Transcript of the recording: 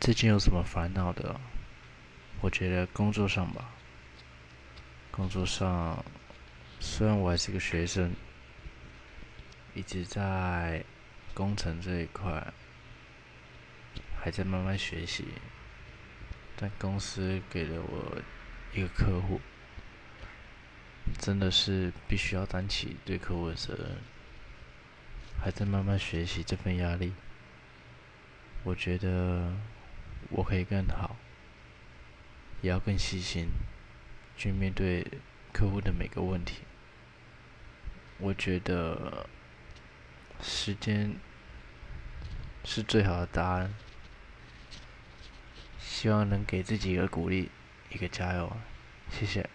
最近有什么烦恼的？我觉得工作上吧，工作上虽然我还是个学生，一直在工程这一块还在慢慢学习，但公司给了我一个客户，真的是必须要担起对客户的责任，还在慢慢学习这份压力，我觉得。我可以更好，也要更细心，去面对客户的每个问题。我觉得时间是最好的答案。希望能给自己一个鼓励，一个加油。谢谢。